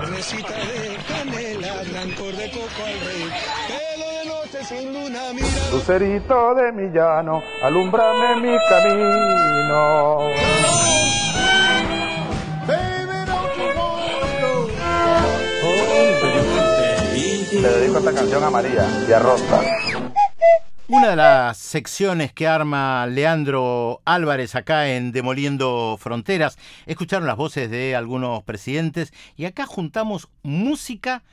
carnecita de canela, blancor de coco al rey, pelo de noche sin luna, mira. Lucerito de mi llano, alumbrame mi camino. Le dedico esta canción a María y a Rosa. Una de las secciones que arma Leandro Álvarez acá en Demoliendo Fronteras, escucharon las voces de algunos presidentes y acá juntamos música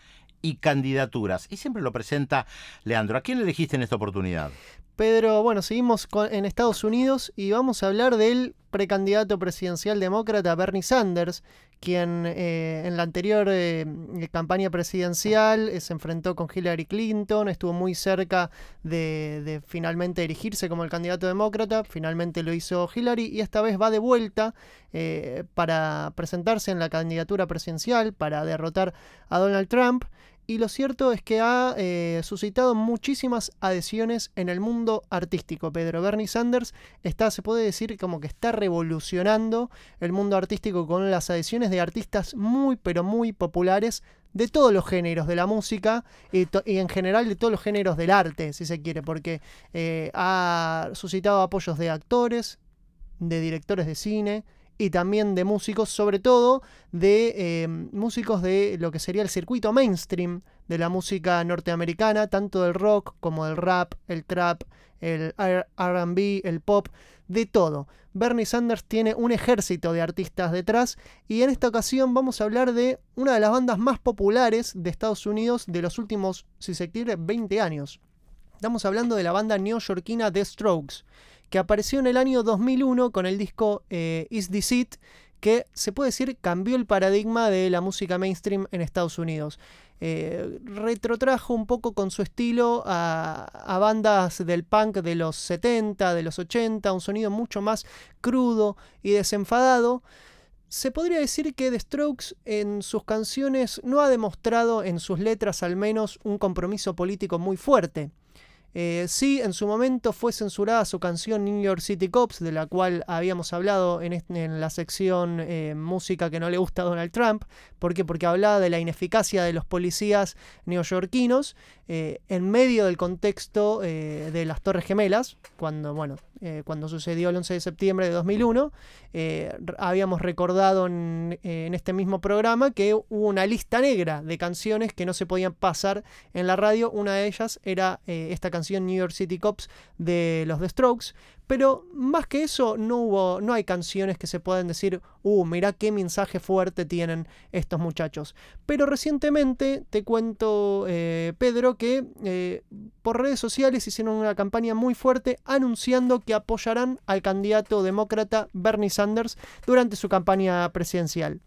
y candidaturas. Y siempre lo presenta Leandro. ¿A quién elegiste en esta oportunidad? Pedro, bueno, seguimos con- en Estados Unidos y vamos a hablar del precandidato presidencial demócrata Bernie Sanders, quien eh, en la anterior eh, campaña presidencial eh, se enfrentó con Hillary Clinton, estuvo muy cerca de, de finalmente erigirse como el candidato demócrata, finalmente lo hizo Hillary y esta vez va de vuelta eh, para presentarse en la candidatura presidencial, para derrotar a Donald Trump. Y lo cierto es que ha eh, suscitado muchísimas adhesiones en el mundo artístico. Pedro Bernie Sanders está, se puede decir, como que está revolucionando el mundo artístico con las adhesiones de artistas muy, pero muy populares de todos los géneros de la música y, en general de todos los géneros del arte, si se quiere, porque eh, ha suscitado apoyos de actores, de directores de cine y también de músicos, sobre todo de eh, músicos de lo que sería el circuito mainstream de la música norteamericana, tanto del rock como del rap, el trap, el RB, el pop, de todo. Bernie Sanders tiene un ejército de artistas detrás y en esta ocasión vamos a hablar de una de las bandas más populares de Estados Unidos de los últimos, si se quiere, 20 años. Estamos hablando de la banda neoyorquina The Strokes, que apareció en el año 2001 con el disco eh, Is This It, que se puede decir cambió el paradigma de la música mainstream en Estados Unidos. Eh, retrotrajo un poco con su estilo a, a bandas del punk de los 70, de los 80, un sonido mucho más crudo y desenfadado. Se podría decir que The Strokes en sus canciones no ha demostrado, en sus letras al menos, un compromiso político muy fuerte. Eh, sí, en su momento fue censurada su canción New York City Cops, de la cual habíamos hablado en, la sección eh, música que no le gusta a Donald Trump. ¿Por qué? Porque hablaba de la ineficacia de los policías neoyorquinos eh, en medio del contexto de las Torres Gemelas, cuando, bueno, cuando sucedió el 11 de septiembre de 2001. eh, r- habíamos recordado en, en este mismo programa que hubo una lista negra de canciones que no se podían pasar en la radio. Una de ellas era esta canción New York City Cops de los The Strokes. Pero más que eso, no hubo, no hay canciones que se puedan decir, uh, mirá qué mensaje fuerte tienen estos muchachos. Pero recientemente te cuento, eh, Pedro, que eh, por redes sociales hicieron una campaña muy fuerte anunciando que apoyarán al candidato demócrata Bernie Sanders durante su campaña presidencial.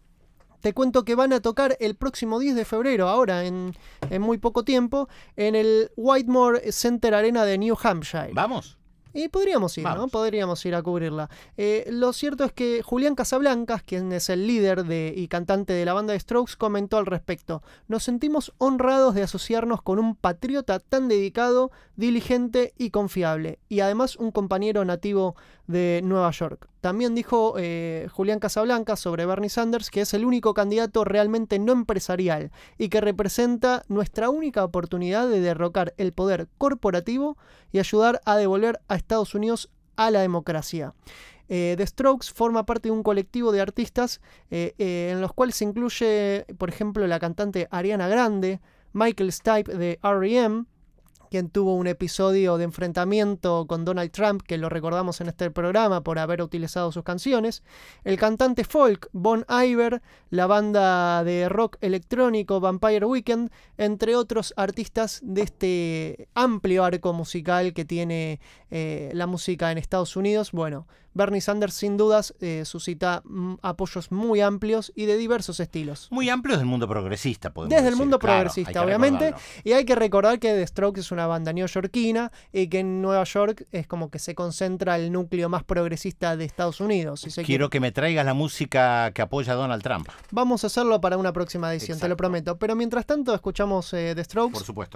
Te cuento que van a tocar el próximo 10 de febrero, ahora en, en muy poco tiempo, en el Whitemore Center Arena de New Hampshire. ¿Vamos? Y podríamos ir, ¿no? Podríamos ir a cubrirla. Eh, lo cierto es que Julián Casablancas, quien es el líder de, y cantante de la banda de Strokes, comentó al respecto. Nos sentimos honrados de asociarnos con un patriota tan dedicado, diligente y confiable, y además un compañero nativo de Nueva York. También dijo eh, Julián Casablancas sobre Bernie Sanders que es el único candidato realmente no empresarial y que representa nuestra única oportunidad de derrocar el poder corporativo y ayudar a devolver a Estados Unidos a la democracia. Eh, The Strokes forma parte de un colectivo de artistas eh, eh, en los cuales se incluye, por ejemplo, la cantante Ariana Grande, Michael Stipe de REM, quien tuvo un episodio de enfrentamiento con Donald Trump, que lo recordamos en este programa por haber utilizado sus canciones, el cantante folk Bon Iver, la banda de rock electrónico Vampire Weekend, entre otros artistas de este amplio arco musical que tiene eh, la música en Estados Unidos. Bueno, Bernie Sanders sin dudas eh, suscita mm, apoyos muy amplios y de diversos estilos. Muy amplios del mundo progresista, podemos Desde el decir. mundo Claro, progresista, obviamente. recordarlo. Y hay que recordar que The Strokes es una banda neoyorquina y que en Nueva York es como que se concentra el núcleo más progresista de Estados Unidos. si Quiero que me traigas la música que apoya a Donald Trump, Vamos a hacerlo para una próxima edición, te lo prometo. Pero mientras tanto, escuchamos eh, The Strokes por supuesto.